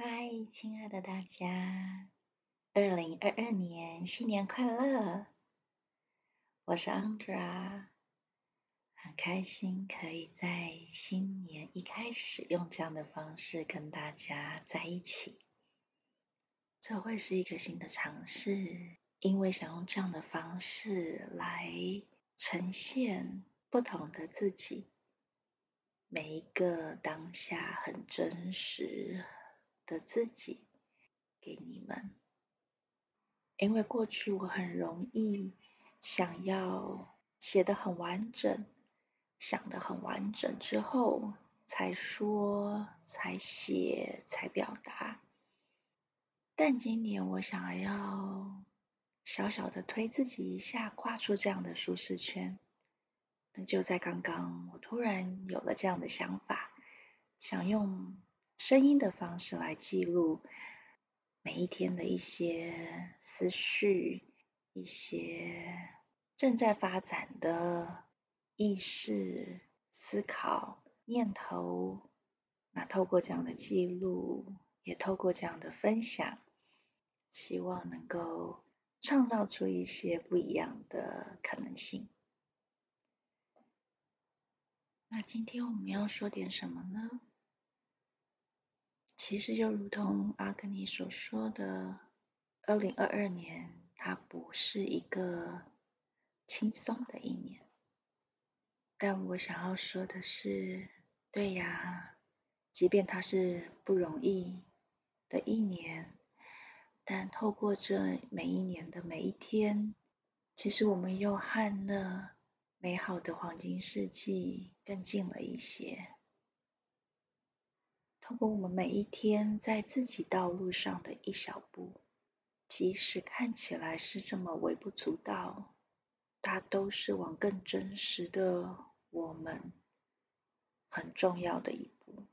嗨，亲爱的大家，二零二二年新年快乐！我是 Andra，很开心可以在新年一开始用这样的方式跟大家在一起。这会是一个新的尝试，因为想用这样的方式来呈现不同的自己，每一个当下很真实的自己给你们。因为过去我很容易想要写的很完整，想的很完整之后才说、才写、才表达。但今年我想要小小的推自己一下，跨出这样的舒适圈。那就在刚刚，我突然有了这样的想法，想用声音的方式来记录每一天的一些思绪、一些正在发展的意识、思考、念头。那透过这样的记录，也透过这样的分享。希望能够创造出一些不一样的可能性。那今天我们要说点什么呢？其实就如同阿格尼所说的，二零二二年它不是一个轻松的一年。但我想要说的是，对呀，即便它是不容易的一年。但透过这每一年的每一天，其实我们又和那美好的黄金世纪更近了一些。透过我们每一天在自己道路上的一小步，即使看起来是这么微不足道，它都是往更真实的我们很重要的一步。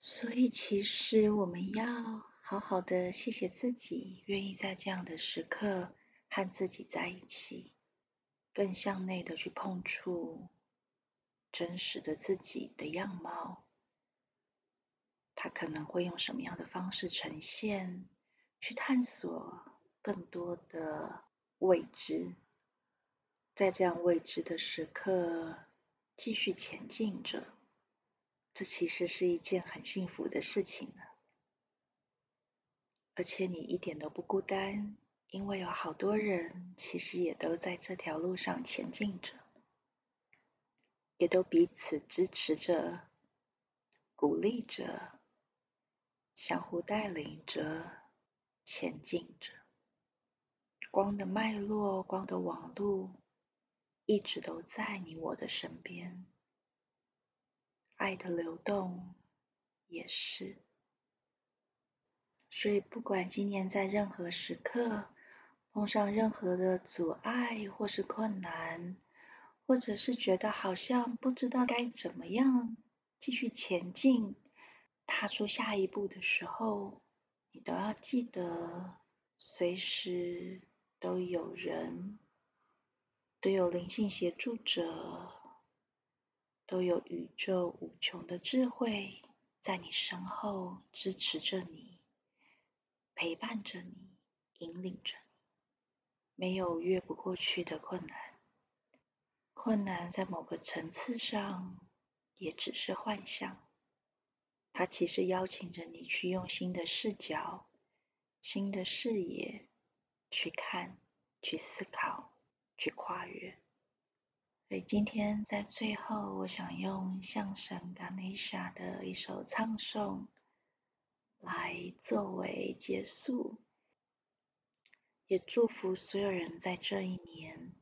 所以，其实我们要。好好的，谢谢自己愿意在这样的时刻和自己在一起，更向内的去碰触真实的自己的样貌。他可能会用什么样的方式呈现？去探索更多的未知，在这样未知的时刻继续前进着，这其实是一件很幸福的事情呢。而且你一点都不孤单，因为有好多人其实也都在这条路上前进着，也都彼此支持着、鼓励着、相互带领着前进着。光的脉络、光的网路一直都在你我的身边，爱的流动也是。所以，不管今年在任何时刻碰上任何的阻碍，或是困难，或者是觉得好像不知道该怎么样继续前进、踏出下一步的时候，你都要记得，随时都有人，都有灵性协助者，都有宇宙无穷的智慧在你身后支持着你。陪伴着你，引领着你，没有越不过去的困难。困难在某个层次上也只是幻象，它其实邀请着你去用新的视角、新的视野去看、去思考、去跨越。所以今天在最后，我想用相声 Ganesha 的一首唱诵。来作为结束，也祝福所有人在这一年，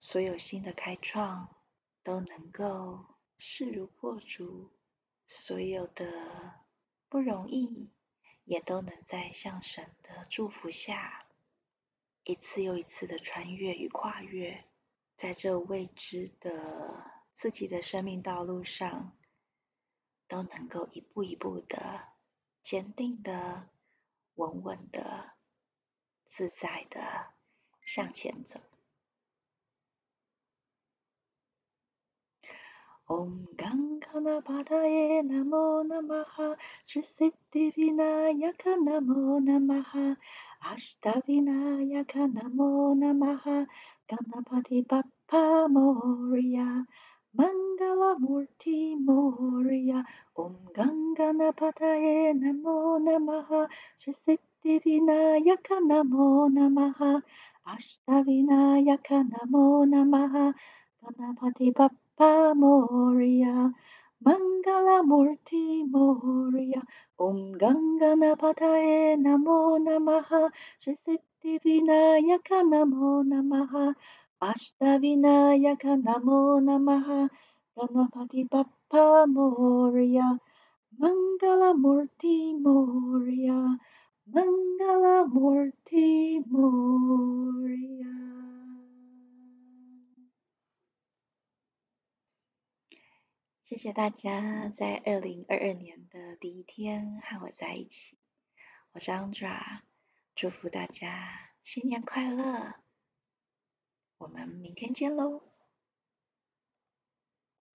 所有新的开创都能够势如破竹，所有的不容易也都能在向神的祝福下，一次又一次的穿越与跨越，在这未知的自己的生命道路上，都能够一步一步的。坚定的、稳稳的、自在的向前走。ॐ गङ्गनपदये नमो नमः श्रीसिद्धिविनायक नमो नमः अष्टविनायक नमो नमः गणपति बप्पा मौर्या मङ्गलमूर्ति मौर्या ॐ गङ्गनपतये नमो नमः श्रीसिद्धिविनायक नमो नमः अष्टविनायक नमो नमः गणपति Bappa Moria, Mangala Murti Moria, Om Ganganapataye Namo Namaha, Sri Siddhivinayaka Namo Namaha, Ashtavinayaka Namo Namaha, Ganapati Bappa Moria, Mangala Murti Moria, Mangala Murti Moria. 谢谢大家在二零二二年的第一天和我在一起，我是 Andra，祝福大家新年快乐，我们明天见喽。